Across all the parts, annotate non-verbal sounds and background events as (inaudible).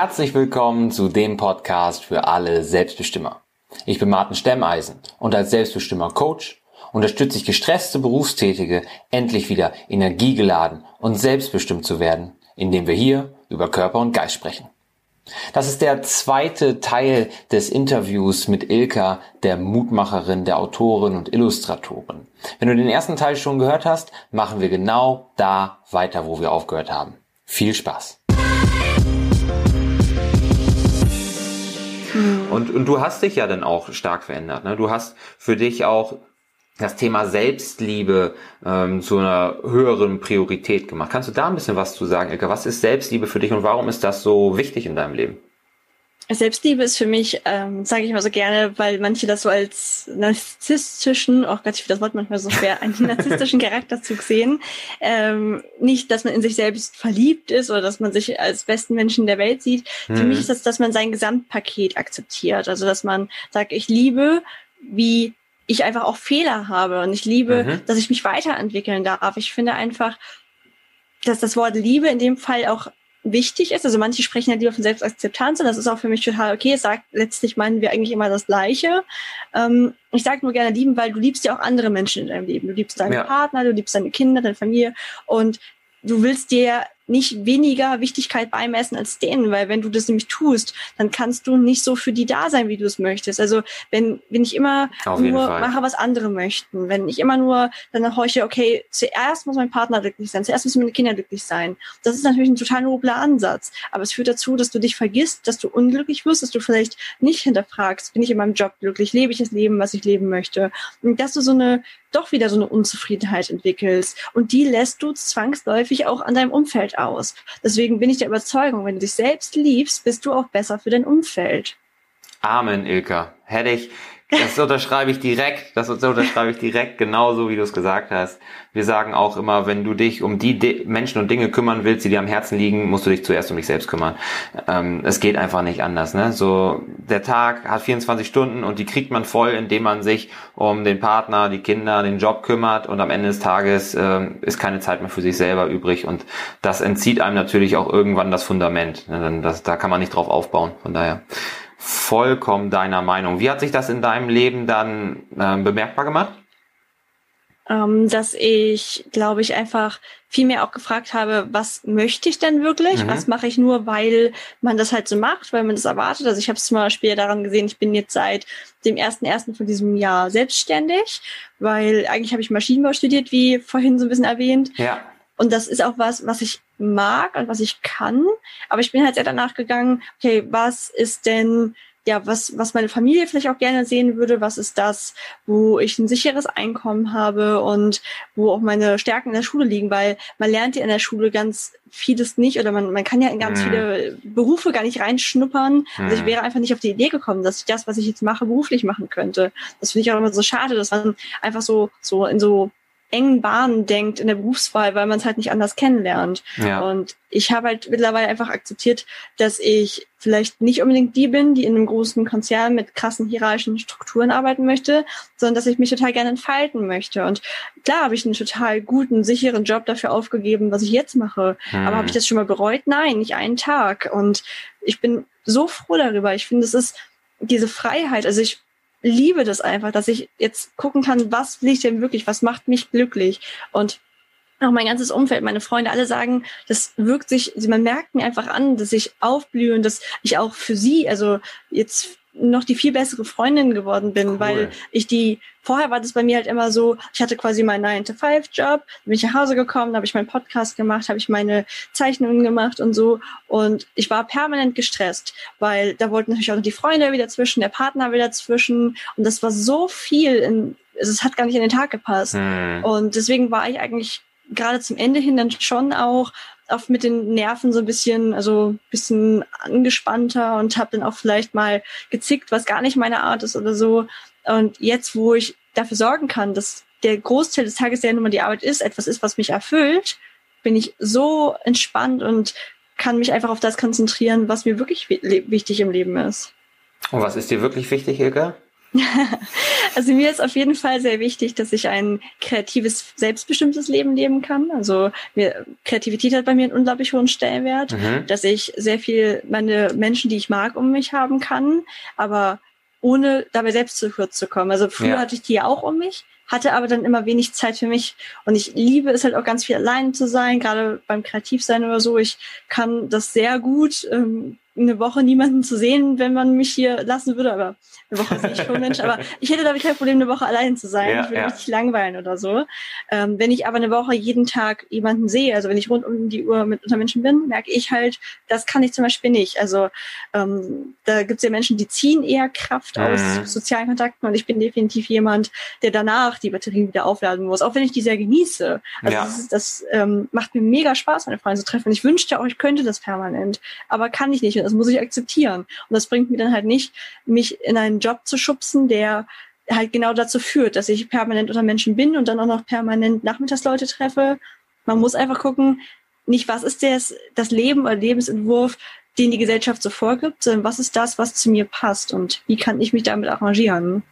Herzlich willkommen zu dem Podcast für alle Selbstbestimmer. Ich bin Martin Stemmeisen und als Selbstbestimmer Coach unterstütze ich gestresste Berufstätige, endlich wieder energiegeladen und selbstbestimmt zu werden, indem wir hier über Körper und Geist sprechen. Das ist der zweite Teil des Interviews mit Ilka, der Mutmacherin, der Autorin und Illustratorin. Wenn du den ersten Teil schon gehört hast, machen wir genau da weiter, wo wir aufgehört haben. Viel Spaß! Und, und du hast dich ja dann auch stark verändert. Ne? Du hast für dich auch das Thema Selbstliebe ähm, zu einer höheren Priorität gemacht. Kannst du da ein bisschen was zu sagen, Ilka? Was ist Selbstliebe für dich und warum ist das so wichtig in deinem Leben? Selbstliebe ist für mich, ähm, sage ich mal so gerne, weil manche das so als narzisstischen, auch oh Gott, ich finde das Wort manchmal so schwer, einen (laughs) narzisstischen Charakterzug sehen. Ähm, nicht, dass man in sich selbst verliebt ist oder dass man sich als besten Menschen der Welt sieht. Mhm. Für mich ist das, dass man sein Gesamtpaket akzeptiert. Also, dass man sagt, ich liebe, wie ich einfach auch Fehler habe und ich liebe, mhm. dass ich mich weiterentwickeln darf. Ich finde einfach, dass das Wort Liebe in dem Fall auch wichtig ist. Also manche sprechen ja lieber von Selbstakzeptanz und das ist auch für mich total okay. Es sagt, letztlich meinen wir eigentlich immer das Gleiche. Ähm, ich sage nur gerne lieben, weil du liebst ja auch andere Menschen in deinem Leben. Du liebst deinen ja. Partner, du liebst deine Kinder, deine Familie und du willst dir nicht weniger Wichtigkeit beimessen als denen, weil wenn du das nämlich tust, dann kannst du nicht so für die da sein, wie du es möchtest. Also wenn, wenn ich immer nur mache, was andere möchten, wenn ich immer nur dann heuche, okay, zuerst muss mein Partner glücklich sein, zuerst müssen meine Kinder glücklich sein. Das ist natürlich ein total nobler Ansatz, aber es führt dazu, dass du dich vergisst, dass du unglücklich wirst, dass du vielleicht nicht hinterfragst, bin ich in meinem Job glücklich, lebe ich das Leben, was ich leben möchte. Und dass du so eine doch wieder so eine Unzufriedenheit entwickelst. Und die lässt du zwangsläufig auch an deinem Umfeld aus. Deswegen bin ich der Überzeugung, wenn du dich selbst liebst, bist du auch besser für dein Umfeld. Amen, Ilka. Hätte ich das unterschreibe ich direkt. Das unterschreibe ich direkt genauso, wie du es gesagt hast. Wir sagen auch immer, wenn du dich um die Menschen und Dinge kümmern willst, die dir am Herzen liegen, musst du dich zuerst um dich selbst kümmern. Ähm, es geht einfach nicht anders. Ne? So der Tag hat 24 Stunden und die kriegt man voll, indem man sich um den Partner, die Kinder, den Job kümmert und am Ende des Tages äh, ist keine Zeit mehr für sich selber übrig und das entzieht einem natürlich auch irgendwann das Fundament. Ne? Das, da kann man nicht drauf aufbauen. Von daher vollkommen deiner Meinung. Wie hat sich das in deinem Leben dann äh, bemerkbar gemacht? Ähm, dass ich, glaube ich, einfach viel mehr auch gefragt habe, was möchte ich denn wirklich? Mhm. Was mache ich nur, weil man das halt so macht, weil man das erwartet? Also ich habe es zum Beispiel daran gesehen, ich bin jetzt seit dem ersten ersten von diesem Jahr selbstständig, weil eigentlich habe ich Maschinenbau studiert, wie vorhin so ein bisschen erwähnt. Ja. Und das ist auch was, was ich mag und was ich kann. Aber ich bin halt sehr danach gegangen, okay, was ist denn ja, was, was meine Familie vielleicht auch gerne sehen würde, was ist das, wo ich ein sicheres Einkommen habe und wo auch meine Stärken in der Schule liegen, weil man lernt ja in der Schule ganz vieles nicht oder man, man kann ja in ganz mhm. viele Berufe gar nicht reinschnuppern. Mhm. Also ich mhm. wäre einfach nicht auf die Idee gekommen, dass ich das, was ich jetzt mache, beruflich machen könnte. Das finde ich auch immer so schade, dass man einfach so, so in so engen Bahnen denkt in der Berufswahl, weil man es halt nicht anders kennenlernt. Ja. Und ich habe halt mittlerweile einfach akzeptiert, dass ich vielleicht nicht unbedingt die bin, die in einem großen Konzern mit krassen hierarchischen Strukturen arbeiten möchte, sondern dass ich mich total gerne entfalten möchte. Und klar habe ich einen total guten, sicheren Job dafür aufgegeben, was ich jetzt mache. Hm. Aber habe ich das schon mal bereut? Nein, nicht einen Tag. Und ich bin so froh darüber. Ich finde, es ist diese Freiheit. Also ich liebe das einfach, dass ich jetzt gucken kann, was will ich denn wirklich, was macht mich glücklich? Und auch mein ganzes Umfeld, meine Freunde, alle sagen, das wirkt sich, man merkt mir einfach an, dass ich aufblühe und dass ich auch für sie, also jetzt noch die viel bessere Freundin geworden bin, cool. weil ich die, vorher war das bei mir halt immer so, ich hatte quasi meinen 9-to-5-Job, bin ich nach Hause gekommen, habe ich meinen Podcast gemacht, habe ich meine Zeichnungen gemacht und so und ich war permanent gestresst, weil da wollten natürlich auch noch die Freunde wieder zwischen, der Partner wieder zwischen und das war so viel, in, es hat gar nicht in den Tag gepasst hm. und deswegen war ich eigentlich gerade zum Ende hin dann schon auch oft mit den Nerven so ein bisschen, also ein bisschen angespannter und habe dann auch vielleicht mal gezickt, was gar nicht meine Art ist oder so. Und jetzt, wo ich dafür sorgen kann, dass der Großteil des Tages, der nun mal die Arbeit ist, etwas ist, was mich erfüllt, bin ich so entspannt und kann mich einfach auf das konzentrieren, was mir wirklich wichtig im Leben ist. Und was ist dir wirklich wichtig, Ilka? (laughs) Also mir ist auf jeden Fall sehr wichtig, dass ich ein kreatives, selbstbestimmtes Leben leben kann. Also mir, Kreativität hat bei mir einen unglaublich hohen Stellenwert, mhm. dass ich sehr viel meine Menschen, die ich mag, um mich haben kann, aber ohne dabei selbst zu kurz zu kommen. Also früher ja. hatte ich die ja auch um mich, hatte aber dann immer wenig Zeit für mich. Und ich liebe es halt auch ganz viel allein zu sein, gerade beim Kreativsein oder so. Ich kann das sehr gut. Ähm, eine Woche niemanden zu sehen, wenn man mich hier lassen würde, aber eine Woche sehe ich schon Mensch, aber ich hätte damit kein Problem, eine Woche allein zu sein. Ja, ich würde ja. mich langweilen oder so. Ähm, wenn ich aber eine Woche jeden Tag jemanden sehe, also wenn ich rund um die Uhr mit unter Menschen bin, merke ich halt, das kann ich zum Beispiel nicht. Also ähm, da gibt es ja Menschen, die ziehen eher Kraft mhm. aus sozialen Kontakten und ich bin definitiv jemand, der danach die Batterien wieder aufladen muss, auch wenn ich die sehr genieße. Also ja. das, das ähm, macht mir mega Spaß, meine Freunde zu treffen. Und ich wünschte auch, ich könnte das permanent, aber kann ich nicht. Und das muss ich akzeptieren. Und das bringt mir dann halt nicht, mich in einen Job zu schubsen, der halt genau dazu führt, dass ich permanent unter Menschen bin und dann auch noch permanent Nachmittagsleute treffe. Man muss einfach gucken, nicht was ist das, das Leben oder Lebensentwurf, den die Gesellschaft so vorgibt, sondern was ist das, was zu mir passt und wie kann ich mich damit arrangieren.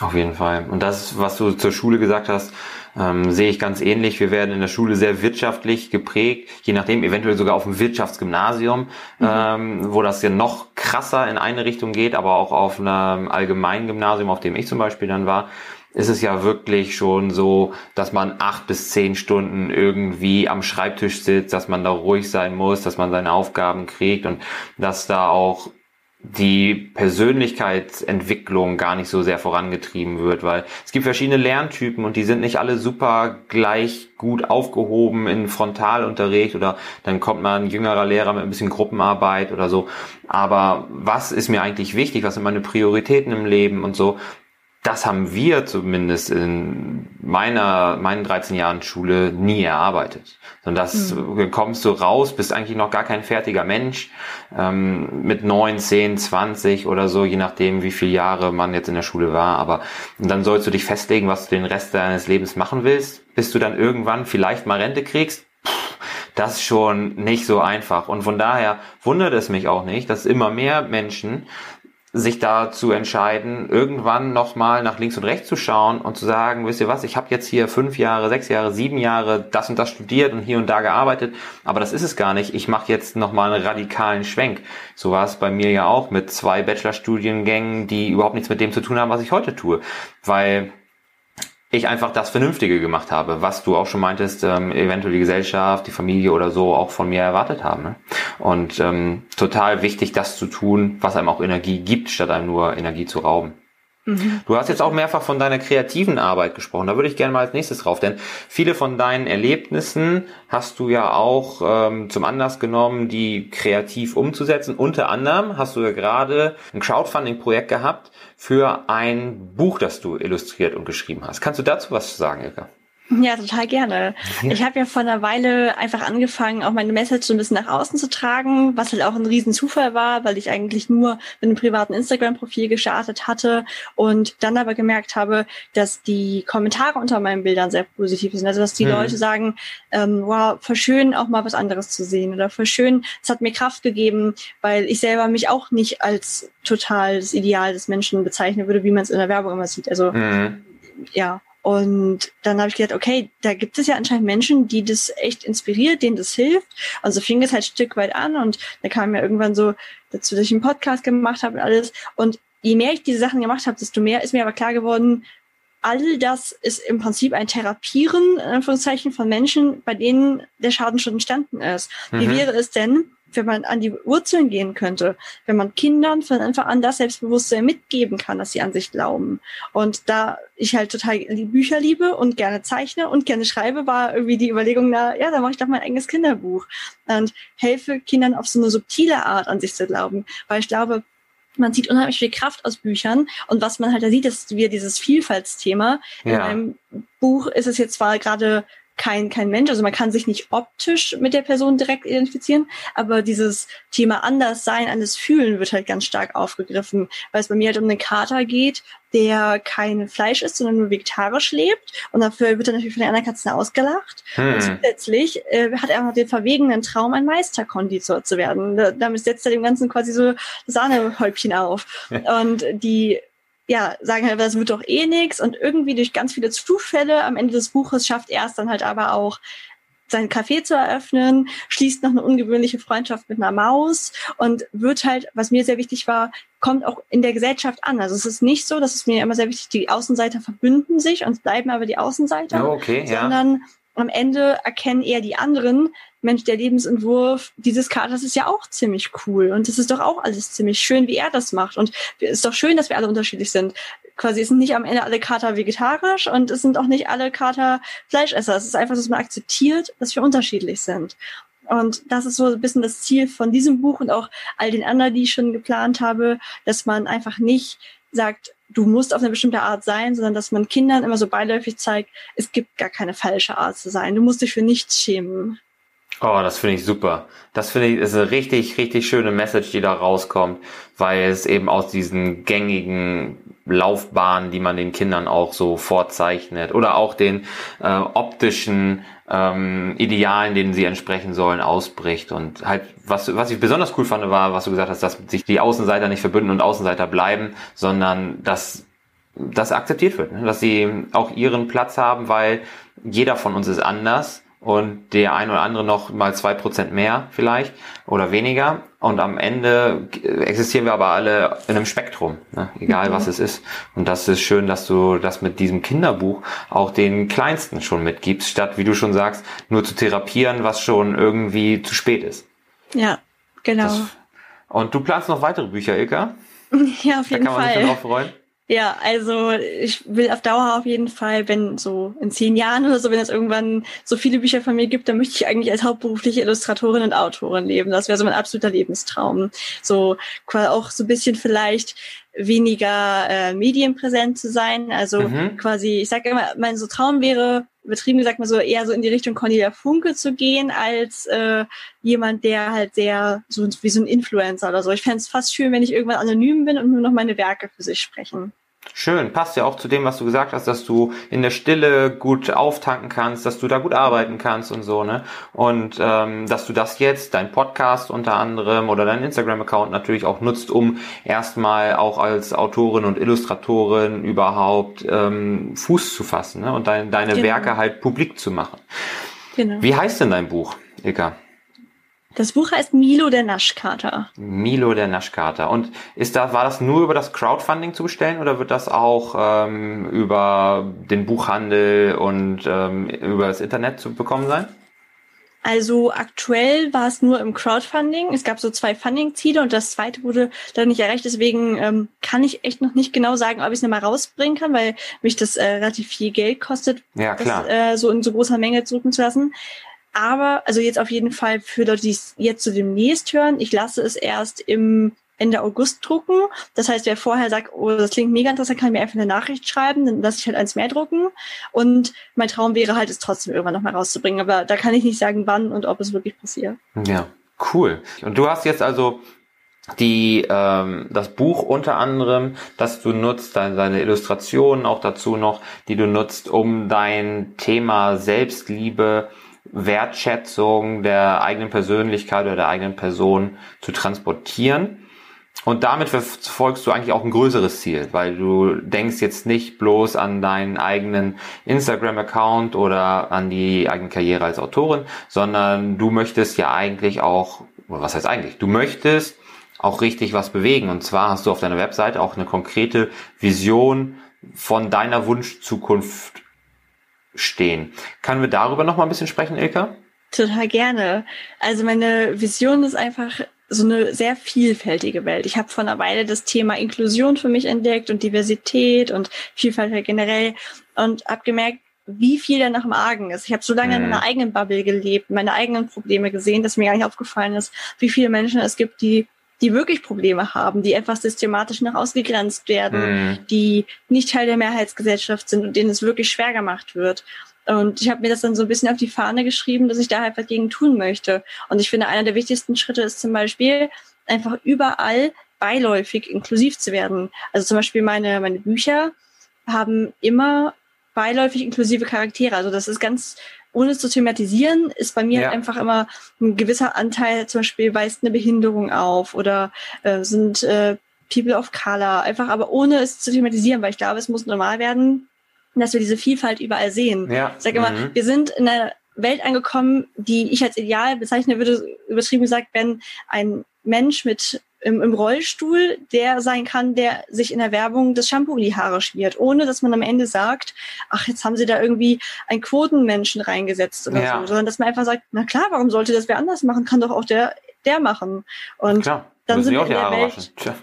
Auf jeden Fall. Und das, was du zur Schule gesagt hast, ähm, sehe ich ganz ähnlich. Wir werden in der Schule sehr wirtschaftlich geprägt, je nachdem, eventuell sogar auf dem Wirtschaftsgymnasium, mhm. ähm, wo das ja noch krasser in eine Richtung geht, aber auch auf einem allgemeinen Gymnasium, auf dem ich zum Beispiel dann war, ist es ja wirklich schon so, dass man acht bis zehn Stunden irgendwie am Schreibtisch sitzt, dass man da ruhig sein muss, dass man seine Aufgaben kriegt und dass da auch die Persönlichkeitsentwicklung gar nicht so sehr vorangetrieben wird, weil es gibt verschiedene Lerntypen und die sind nicht alle super gleich gut aufgehoben in Frontalunterricht oder dann kommt mal ein jüngerer Lehrer mit ein bisschen Gruppenarbeit oder so. Aber was ist mir eigentlich wichtig? Was sind meine Prioritäten im Leben und so? Das haben wir zumindest in meiner, meinen 13 Jahren Schule nie erarbeitet. Sondern das mhm. kommst du raus, bist eigentlich noch gar kein fertiger Mensch, ähm, mit 9, 10, 20 oder so, je nachdem, wie viele Jahre man jetzt in der Schule war. Aber dann sollst du dich festlegen, was du den Rest deines Lebens machen willst, bis du dann irgendwann vielleicht mal Rente kriegst. Das ist schon nicht so einfach. Und von daher wundert es mich auch nicht, dass immer mehr Menschen sich dazu entscheiden, irgendwann nochmal nach links und rechts zu schauen und zu sagen, wisst ihr was, ich habe jetzt hier fünf Jahre, sechs Jahre, sieben Jahre das und das studiert und hier und da gearbeitet, aber das ist es gar nicht. Ich mache jetzt nochmal einen radikalen Schwenk. So war es bei mir ja auch mit zwei Bachelorstudiengängen, die überhaupt nichts mit dem zu tun haben, was ich heute tue. Weil ich einfach das Vernünftige gemacht habe, was du auch schon meintest, ähm, eventuell die Gesellschaft, die Familie oder so auch von mir erwartet haben. Ne? Und ähm, total wichtig, das zu tun, was einem auch Energie gibt, statt einem nur Energie zu rauben. Mhm. Du hast jetzt auch mehrfach von deiner kreativen Arbeit gesprochen. Da würde ich gerne mal als nächstes drauf, denn viele von deinen Erlebnissen hast du ja auch ähm, zum Anlass genommen, die kreativ umzusetzen. Unter anderem hast du ja gerade ein Crowdfunding-Projekt gehabt für ein Buch, das du illustriert und geschrieben hast. Kannst du dazu was sagen, Ilka? Ja, total gerne. Ich habe ja vor einer Weile einfach angefangen, auch meine Message so ein bisschen nach außen zu tragen, was halt auch ein Riesenzufall war, weil ich eigentlich nur mit einem privaten Instagram-Profil gestartet hatte und dann aber gemerkt habe, dass die Kommentare unter meinen Bildern sehr positiv sind. Also dass die mhm. Leute sagen, ähm, wow, voll schön, auch mal was anderes zu sehen oder voll schön, es hat mir Kraft gegeben, weil ich selber mich auch nicht als total das Ideal des Menschen bezeichnen würde, wie man es in der Werbung immer sieht. Also mhm. ja, und dann habe ich gedacht, okay, da gibt es ja anscheinend Menschen, die das echt inspiriert, denen das hilft. Also fing es halt ein Stück weit an und da kam ja irgendwann so dazu, dass ich einen Podcast gemacht habe und alles. Und je mehr ich diese Sachen gemacht habe, desto mehr ist mir aber klar geworden, all das ist im Prinzip ein Therapieren, in Anführungszeichen, von Menschen, bei denen der Schaden schon entstanden ist. Mhm. Wie wäre es denn, wenn man an die Wurzeln gehen könnte, wenn man Kindern von Anfang an das Selbstbewusstsein mitgeben kann, dass sie an sich glauben. Und da ich halt total die Bücher liebe und gerne zeichne und gerne schreibe, war irgendwie die Überlegung, na ja, dann mache ich doch mein eigenes Kinderbuch und helfe Kindern auf so eine subtile Art an sich zu glauben. Weil ich glaube, man sieht unheimlich viel Kraft aus Büchern und was man halt da sieht, ist wieder dieses Vielfaltsthema. Ja. In einem Buch ist es jetzt zwar gerade kein, kein Mensch. Also man kann sich nicht optisch mit der Person direkt identifizieren, aber dieses Thema Anderssein, anders fühlen wird halt ganz stark aufgegriffen, weil es bei mir halt um einen Kater geht, der kein Fleisch isst, sondern nur vegetarisch lebt. Und dafür wird er natürlich von den anderen Katzen ausgelacht. Hm. Und zusätzlich äh, hat er auch noch den verwegenen Traum, ein Meisterkonditor zu werden. Da, damit setzt er dem Ganzen quasi so Sahnehäubchen auf. (laughs) Und die ja, sagen halt, das wird doch eh nix und irgendwie durch ganz viele Zufälle am Ende des Buches schafft er es dann halt aber auch, sein Café zu eröffnen, schließt noch eine ungewöhnliche Freundschaft mit einer Maus und wird halt, was mir sehr wichtig war, kommt auch in der Gesellschaft an. Also es ist nicht so, das ist mir immer sehr wichtig, die Außenseiter verbünden sich und bleiben aber die Außenseiter, oh, okay, sondern ja. Am Ende erkennen eher die anderen, Mensch, der Lebensentwurf dieses Katers ist ja auch ziemlich cool und es ist doch auch alles ziemlich schön, wie er das macht und es ist doch schön, dass wir alle unterschiedlich sind quasi es sind nicht am Ende alle Kater vegetarisch und es sind auch nicht alle Kater Fleischesser. Es ist einfach, dass man akzeptiert, dass wir unterschiedlich sind. Und das ist so ein bisschen das Ziel von diesem Buch und auch all den anderen, die ich schon geplant habe, dass man einfach nicht sagt, du musst auf eine bestimmte Art sein, sondern dass man Kindern immer so beiläufig zeigt, es gibt gar keine falsche Art zu sein. Du musst dich für nichts schämen. Oh, das finde ich super. Das finde ich ist eine richtig, richtig schöne Message, die da rauskommt, weil es eben aus diesen gängigen Laufbahnen, die man den Kindern auch so vorzeichnet oder auch den äh, optischen ähm, Idealen, denen sie entsprechen sollen, ausbricht. Und halt, was, was ich besonders cool fand, war, was du gesagt hast, dass sich die Außenseiter nicht verbünden und Außenseiter bleiben, sondern dass das akzeptiert wird, ne? dass sie auch ihren Platz haben, weil jeder von uns ist anders und der ein oder andere noch mal zwei Prozent mehr vielleicht oder weniger. Und am Ende existieren wir aber alle in einem Spektrum, ne? egal mhm. was es ist. Und das ist schön, dass du das mit diesem Kinderbuch auch den Kleinsten schon mitgibst, statt, wie du schon sagst, nur zu therapieren, was schon irgendwie zu spät ist. Ja, genau. Das, und du planst noch weitere Bücher, Ilka? (laughs) Ja, auf jeden Fall. Da kann man Fall. sich drauf freuen. Ja, also ich will auf Dauer auf jeden Fall, wenn so in zehn Jahren oder so, wenn es irgendwann so viele Bücher von mir gibt, dann möchte ich eigentlich als hauptberufliche Illustratorin und Autorin leben. Das wäre so mein absoluter Lebenstraum. So auch so ein bisschen vielleicht weniger äh, medienpräsent zu sein. Also mhm. quasi, ich sage immer, mein so Traum wäre, übertrieben gesagt mal so eher so in die Richtung Cornelia Funke zu gehen, als äh, jemand, der halt sehr so wie so ein Influencer oder so. Ich fände es fast schön, wenn ich irgendwann anonym bin und nur noch meine Werke für sich sprechen. Schön, passt ja auch zu dem, was du gesagt hast, dass du in der Stille gut auftanken kannst, dass du da gut arbeiten kannst und so, ne? Und ähm, dass du das jetzt, dein Podcast unter anderem oder dein Instagram-Account natürlich auch nutzt, um erstmal auch als Autorin und Illustratorin überhaupt ähm, Fuß zu fassen ne? und dein, deine genau. Werke halt publik zu machen. Genau. Wie heißt denn dein Buch, Ilka? Das Buch heißt Milo der Naschkater. Milo der Naschkater. Und ist da, war das nur über das Crowdfunding zu bestellen oder wird das auch ähm, über den Buchhandel und ähm, über das Internet zu bekommen sein? Also aktuell war es nur im Crowdfunding. Es gab so zwei Funding-Ziele und das zweite wurde dann nicht erreicht. Deswegen ähm, kann ich echt noch nicht genau sagen, ob ich es nochmal rausbringen kann, weil mich das äh, relativ viel Geld kostet, ja, klar. das äh, so in so großer Menge drucken zu lassen. Aber, also jetzt auf jeden Fall für Leute, die es jetzt so demnächst hören, ich lasse es erst im Ende August drucken. Das heißt, wer vorher sagt, oh, das klingt mega interessant, kann mir einfach eine Nachricht schreiben, dann lasse ich halt eins mehr drucken. Und mein Traum wäre halt, es trotzdem irgendwann nochmal rauszubringen. Aber da kann ich nicht sagen, wann und ob es wirklich passiert. Ja, cool. Und du hast jetzt also die ähm, das Buch unter anderem, das du nutzt, deine, deine Illustrationen auch dazu noch, die du nutzt, um dein Thema Selbstliebe Wertschätzung der eigenen Persönlichkeit oder der eigenen Person zu transportieren. Und damit verfolgst du eigentlich auch ein größeres Ziel, weil du denkst jetzt nicht bloß an deinen eigenen Instagram-Account oder an die eigene Karriere als Autorin, sondern du möchtest ja eigentlich auch, was heißt eigentlich, du möchtest auch richtig was bewegen. Und zwar hast du auf deiner Webseite auch eine konkrete Vision von deiner Wunschzukunft stehen. Können wir darüber noch mal ein bisschen sprechen, Ilka? Total gerne. Also meine Vision ist einfach so eine sehr vielfältige Welt. Ich habe vor einer Weile das Thema Inklusion für mich entdeckt und Diversität und Vielfalt generell und habe gemerkt, wie viel da noch im Argen ist. Ich habe so lange mhm. in meiner eigenen Bubble gelebt, meine eigenen Probleme gesehen, dass mir gar nicht aufgefallen ist, wie viele Menschen es gibt, die die wirklich Probleme haben, die etwas systematisch nach ausgegrenzt werden, mhm. die nicht Teil der Mehrheitsgesellschaft sind und denen es wirklich schwer gemacht wird. Und ich habe mir das dann so ein bisschen auf die Fahne geschrieben, dass ich da halt was gegen tun möchte. Und ich finde, einer der wichtigsten Schritte ist zum Beispiel, einfach überall beiläufig inklusiv zu werden. Also zum Beispiel meine, meine Bücher haben immer beiläufig inklusive Charaktere. Also das ist ganz ohne es zu thematisieren, ist bei mir ja. einfach immer ein gewisser Anteil, zum Beispiel weist eine Behinderung auf oder äh, sind äh, People of Color, einfach aber ohne es zu thematisieren, weil ich glaube, es muss normal werden, dass wir diese Vielfalt überall sehen. Ja. Ich sage immer, mhm. wir sind in einer Welt angekommen, die ich als ideal bezeichnen würde, übertrieben gesagt, wenn ein Mensch mit im, im Rollstuhl der sein kann, der sich in der Werbung das Shampoo in die Haare schmiert, ohne dass man am Ende sagt, ach, jetzt haben sie da irgendwie einen Quotenmenschen reingesetzt oder ja. so, sondern dass man einfach sagt, na klar, warum sollte das wer anders machen? Kann doch auch der, der machen. Und klar dann sind wir in der Welt. (laughs)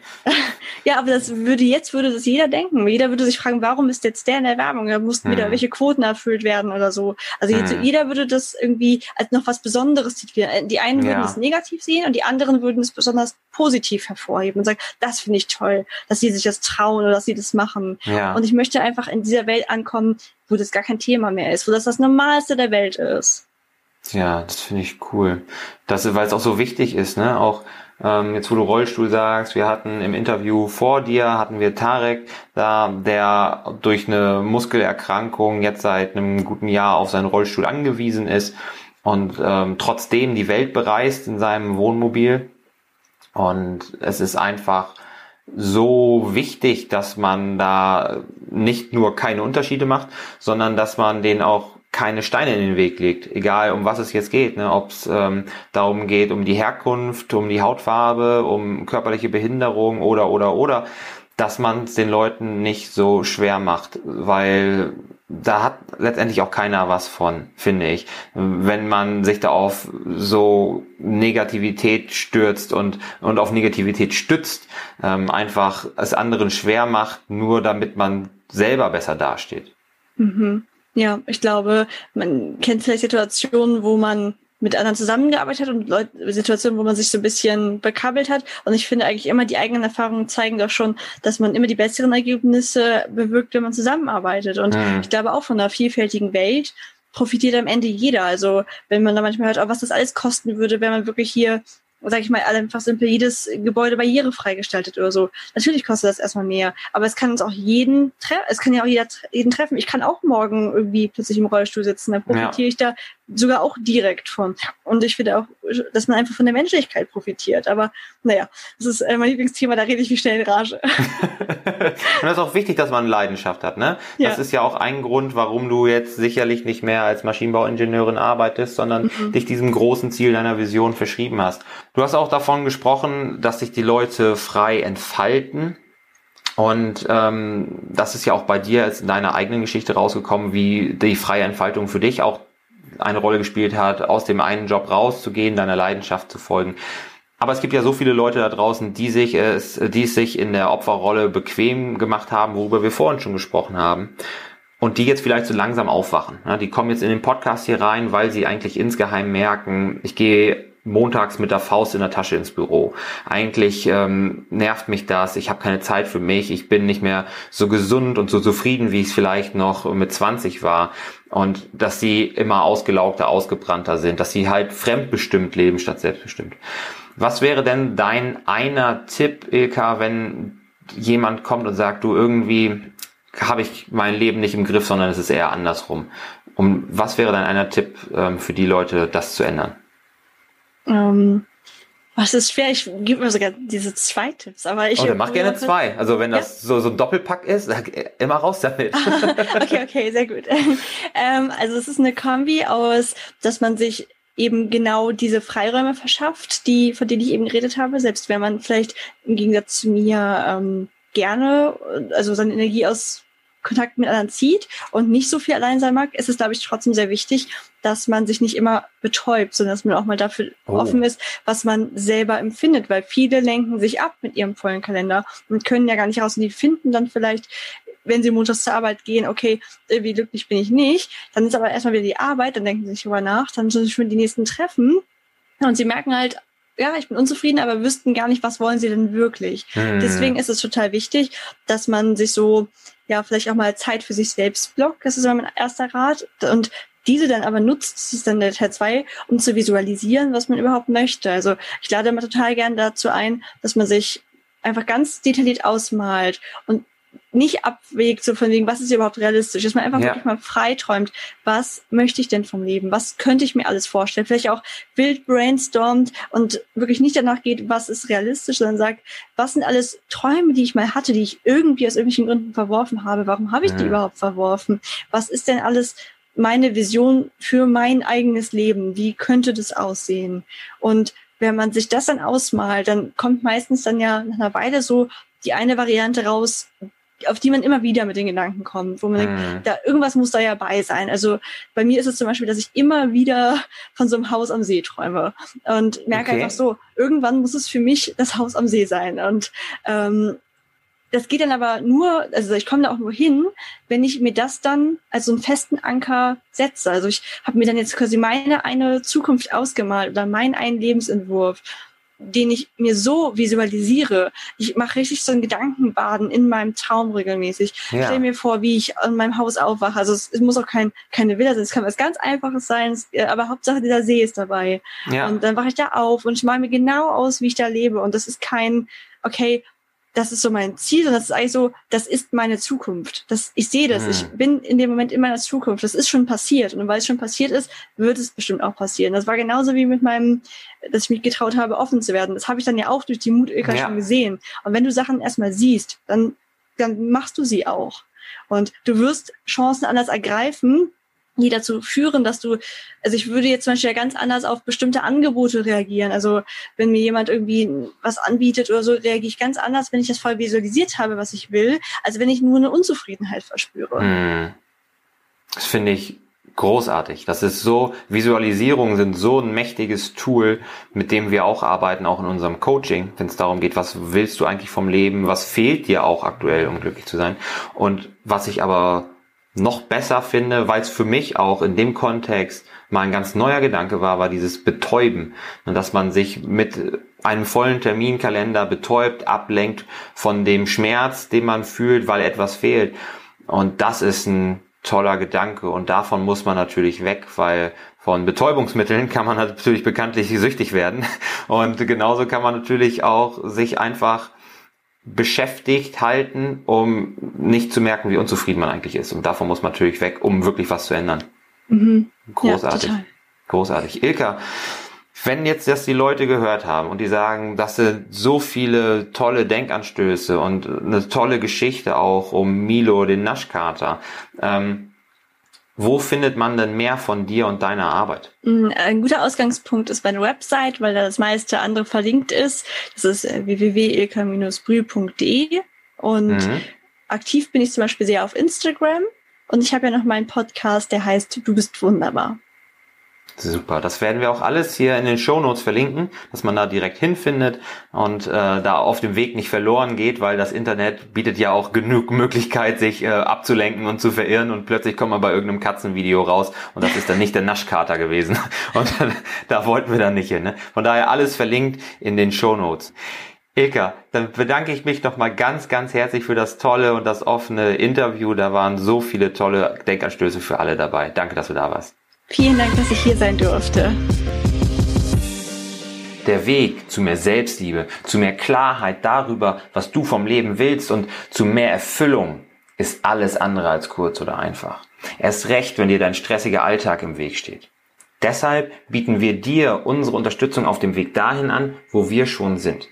ja, aber das würde jetzt würde das jeder denken. Jeder würde sich fragen, warum ist jetzt der in der Werbung? Da mussten hm. wieder welche Quoten erfüllt werden oder so. Also jetzt, hm. jeder würde das irgendwie als noch was Besonderes titulieren. Die einen würden es negativ sehen und die anderen würden es besonders positiv hervorheben und sagen, das finde ich toll, dass sie sich das trauen oder dass sie das machen. Ja. Und ich möchte einfach in dieser Welt ankommen, wo das gar kein Thema mehr ist, wo das das Normalste der Welt ist. Ja, das finde ich cool. Das, weil es auch so wichtig ist, ne? Auch ähm, jetzt wo du Rollstuhl sagst, wir hatten im Interview vor dir, hatten wir Tarek da, der durch eine Muskelerkrankung jetzt seit einem guten Jahr auf seinen Rollstuhl angewiesen ist und ähm, trotzdem die Welt bereist in seinem Wohnmobil. Und es ist einfach so wichtig, dass man da nicht nur keine Unterschiede macht, sondern dass man den auch keine Steine in den Weg legt, egal um was es jetzt geht, ne? ob es ähm, darum geht, um die Herkunft, um die Hautfarbe, um körperliche Behinderung oder oder oder, dass man es den Leuten nicht so schwer macht, weil da hat letztendlich auch keiner was von, finde ich. Wenn man sich da auf so Negativität stürzt und, und auf Negativität stützt, ähm, einfach es anderen schwer macht, nur damit man selber besser dasteht. Mhm. Ja, ich glaube, man kennt vielleicht Situationen, wo man mit anderen zusammengearbeitet hat und Leute, Situationen, wo man sich so ein bisschen bekabbelt hat. Und ich finde eigentlich immer, die eigenen Erfahrungen zeigen doch schon, dass man immer die besseren Ergebnisse bewirkt, wenn man zusammenarbeitet. Und mhm. ich glaube auch von einer vielfältigen Welt profitiert am Ende jeder. Also wenn man da manchmal hört, oh, was das alles kosten würde, wenn man wirklich hier sag ich mal, einfach simpel jedes Gebäude barrierefrei gestaltet oder so. Natürlich kostet das erstmal mehr, aber es kann uns auch jeden treffen, es kann ja auch jeder, jeden treffen. Ich kann auch morgen irgendwie plötzlich im Rollstuhl sitzen, dann profitiere ja. ich da sogar auch direkt von. Und ich finde auch, dass man einfach von der Menschlichkeit profitiert. Aber naja, das ist äh, mein Lieblingsthema, da rede ich wie schnell in Rage. (laughs) und das ist auch wichtig, dass man Leidenschaft hat, ne? Ja. Das ist ja auch ein Grund, warum du jetzt sicherlich nicht mehr als Maschinenbauingenieurin arbeitest, sondern mhm. dich diesem großen Ziel deiner Vision verschrieben hast. Du hast auch davon gesprochen, dass sich die Leute frei entfalten. Und ähm, das ist ja auch bei dir jetzt in deiner eigenen Geschichte rausgekommen, wie die freie Entfaltung für dich auch eine Rolle gespielt hat, aus dem einen Job rauszugehen, deiner Leidenschaft zu folgen. Aber es gibt ja so viele Leute da draußen, die sich es, die es sich in der Opferrolle bequem gemacht haben, worüber wir vorhin schon gesprochen haben. Und die jetzt vielleicht so langsam aufwachen. die kommen jetzt in den Podcast hier rein, weil sie eigentlich insgeheim merken, ich gehe montags mit der Faust in der Tasche ins Büro. Eigentlich ähm, nervt mich das, ich habe keine Zeit für mich, ich bin nicht mehr so gesund und so zufrieden, wie ich es vielleicht noch mit 20 war. Und dass sie immer ausgelaugter, ausgebrannter sind, dass sie halt fremdbestimmt leben statt selbstbestimmt. Was wäre denn dein einer Tipp, Ilka, wenn jemand kommt und sagt, du irgendwie habe ich mein Leben nicht im Griff, sondern es ist eher andersrum. Um was wäre dein einer Tipp ähm, für die Leute, das zu ändern? Ähm, was ist schwer? Ich gebe mir sogar diese zwei Tipps, aber ich. Oh, dann mach gerne zwei. Also wenn das ja? so, so ein Doppelpack ist, immer raus damit. (laughs) okay, okay, sehr gut. (laughs) ähm, also es ist eine Kombi aus, dass man sich eben genau diese Freiräume verschafft, die, von denen ich eben geredet habe, selbst wenn man vielleicht im Gegensatz zu mir ähm, gerne, also seine Energie aus Kontakt mit anderen zieht und nicht so viel allein sein mag, ist es, glaube ich, trotzdem sehr wichtig, dass man sich nicht immer betäubt, sondern dass man auch mal dafür oh. offen ist, was man selber empfindet, weil viele lenken sich ab mit ihrem vollen Kalender und können ja gar nicht raus und die finden dann vielleicht wenn sie montags zur Arbeit gehen, okay, wie glücklich bin ich nicht, dann ist aber erstmal wieder die Arbeit, dann denken sie sich darüber nach, dann sind sie schon die nächsten Treffen und sie merken halt, ja, ich bin unzufrieden, aber wüssten gar nicht, was wollen sie denn wirklich. Hm. Deswegen ist es total wichtig, dass man sich so, ja, vielleicht auch mal Zeit für sich selbst blockt. Das ist mein erster Rat. Und diese dann aber nutzt, das ist dann der Teil zwei, um zu visualisieren, was man überhaupt möchte. Also ich lade immer total gern dazu ein, dass man sich einfach ganz detailliert ausmalt und nicht abwägt, so von wegen, was ist überhaupt realistisch, dass man einfach ja. wirklich mal freiträumt, was möchte ich denn vom Leben, was könnte ich mir alles vorstellen, vielleicht auch wild brainstormt und wirklich nicht danach geht, was ist realistisch, sondern sagt, was sind alles Träume, die ich mal hatte, die ich irgendwie aus irgendwelchen Gründen verworfen habe, warum habe ich ja. die überhaupt verworfen, was ist denn alles meine Vision für mein eigenes Leben, wie könnte das aussehen? Und wenn man sich das dann ausmalt, dann kommt meistens dann ja nach einer Weile so die eine Variante raus, auf die man immer wieder mit den Gedanken kommt, wo man mhm. denkt, da irgendwas muss da ja bei sein. Also bei mir ist es zum Beispiel, dass ich immer wieder von so einem Haus am See träume und merke okay. einfach so, irgendwann muss es für mich das Haus am See sein. Und ähm, das geht dann aber nur, also ich komme da auch nur hin, wenn ich mir das dann als so einen festen Anker setze. Also ich habe mir dann jetzt quasi meine eine Zukunft ausgemalt oder meinen einen Lebensentwurf den ich mir so visualisiere. Ich mache richtig so ein Gedankenbaden in meinem Traum regelmäßig. Ja. Ich stelle mir vor, wie ich an meinem Haus aufwache. Also es, es muss auch kein, keine Villa sein, es kann was ganz Einfaches sein, äh, aber Hauptsache dieser See ist dabei. Ja. Und dann wache ich da auf und ich male mir genau aus, wie ich da lebe. Und das ist kein, okay, das ist so mein Ziel, sondern das ist eigentlich so, das ist meine Zukunft. Das, ich sehe das. Mhm. Ich bin in dem Moment in meiner Zukunft. Das ist schon passiert. Und weil es schon passiert ist, wird es bestimmt auch passieren. Das war genauso wie mit meinem, dass ich mich getraut habe, offen zu werden. Das habe ich dann ja auch durch die Mutilka ja. schon gesehen. Und wenn du Sachen erstmal siehst, dann, dann machst du sie auch. Und du wirst Chancen anders ergreifen, die dazu führen, dass du, also ich würde jetzt zum Beispiel ganz anders auf bestimmte Angebote reagieren. Also wenn mir jemand irgendwie was anbietet oder so, reagiere ich ganz anders, wenn ich das voll visualisiert habe, was ich will, als wenn ich nur eine Unzufriedenheit verspüre. Hm. Das finde ich großartig. Das ist so, Visualisierungen sind so ein mächtiges Tool, mit dem wir auch arbeiten, auch in unserem Coaching, wenn es darum geht, was willst du eigentlich vom Leben, was fehlt dir auch aktuell, um glücklich zu sein. Und was ich aber noch besser finde, weil es für mich auch in dem Kontext mal ein ganz neuer Gedanke war, war dieses Betäuben. Und dass man sich mit einem vollen Terminkalender betäubt, ablenkt von dem Schmerz, den man fühlt, weil etwas fehlt. Und das ist ein toller Gedanke. Und davon muss man natürlich weg, weil von Betäubungsmitteln kann man (laughs) natürlich bekanntlich süchtig werden. Und genauso kann man natürlich auch sich einfach beschäftigt halten, um nicht zu merken, wie unzufrieden man eigentlich ist. Und davon muss man natürlich weg, um wirklich was zu ändern. Mhm. Großartig. Ja, Großartig. Ilka, wenn jetzt das die Leute gehört haben und die sagen, das sind so viele tolle Denkanstöße und eine tolle Geschichte auch um Milo, den Naschkater, ähm, wo findet man denn mehr von dir und deiner Arbeit? Mm, ein guter Ausgangspunkt ist meine Website, weil da das meiste andere verlinkt ist. Das ist äh, www.ilka-brühl.de und mhm. aktiv bin ich zum Beispiel sehr auf Instagram und ich habe ja noch meinen Podcast, der heißt Du bist wunderbar. Super, das werden wir auch alles hier in den Show Notes verlinken, dass man da direkt hinfindet und äh, da auf dem Weg nicht verloren geht, weil das Internet bietet ja auch genug Möglichkeit, sich äh, abzulenken und zu verirren und plötzlich kommt man bei irgendeinem Katzenvideo raus und das ist dann nicht der Naschkater gewesen (laughs) und da wollten wir dann nicht hin. Ne? Von daher alles verlinkt in den Show Notes. Ilka, dann bedanke ich mich nochmal ganz, ganz herzlich für das tolle und das offene Interview. Da waren so viele tolle Denkanstöße für alle dabei. Danke, dass du da warst. Vielen Dank, dass ich hier sein durfte. Der Weg zu mehr Selbstliebe, zu mehr Klarheit darüber, was du vom Leben willst und zu mehr Erfüllung ist alles andere als kurz oder einfach. Erst recht, wenn dir dein stressiger Alltag im Weg steht. Deshalb bieten wir dir unsere Unterstützung auf dem Weg dahin an, wo wir schon sind.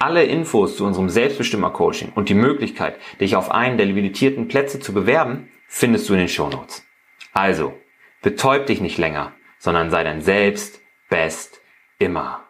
Alle Infos zu unserem Selbstbestimmer-Coaching und die Möglichkeit, dich auf einen der limitierten Plätze zu bewerben, findest du in den Shownotes. Also, Betäub dich nicht länger, sondern sei dein Selbst best immer.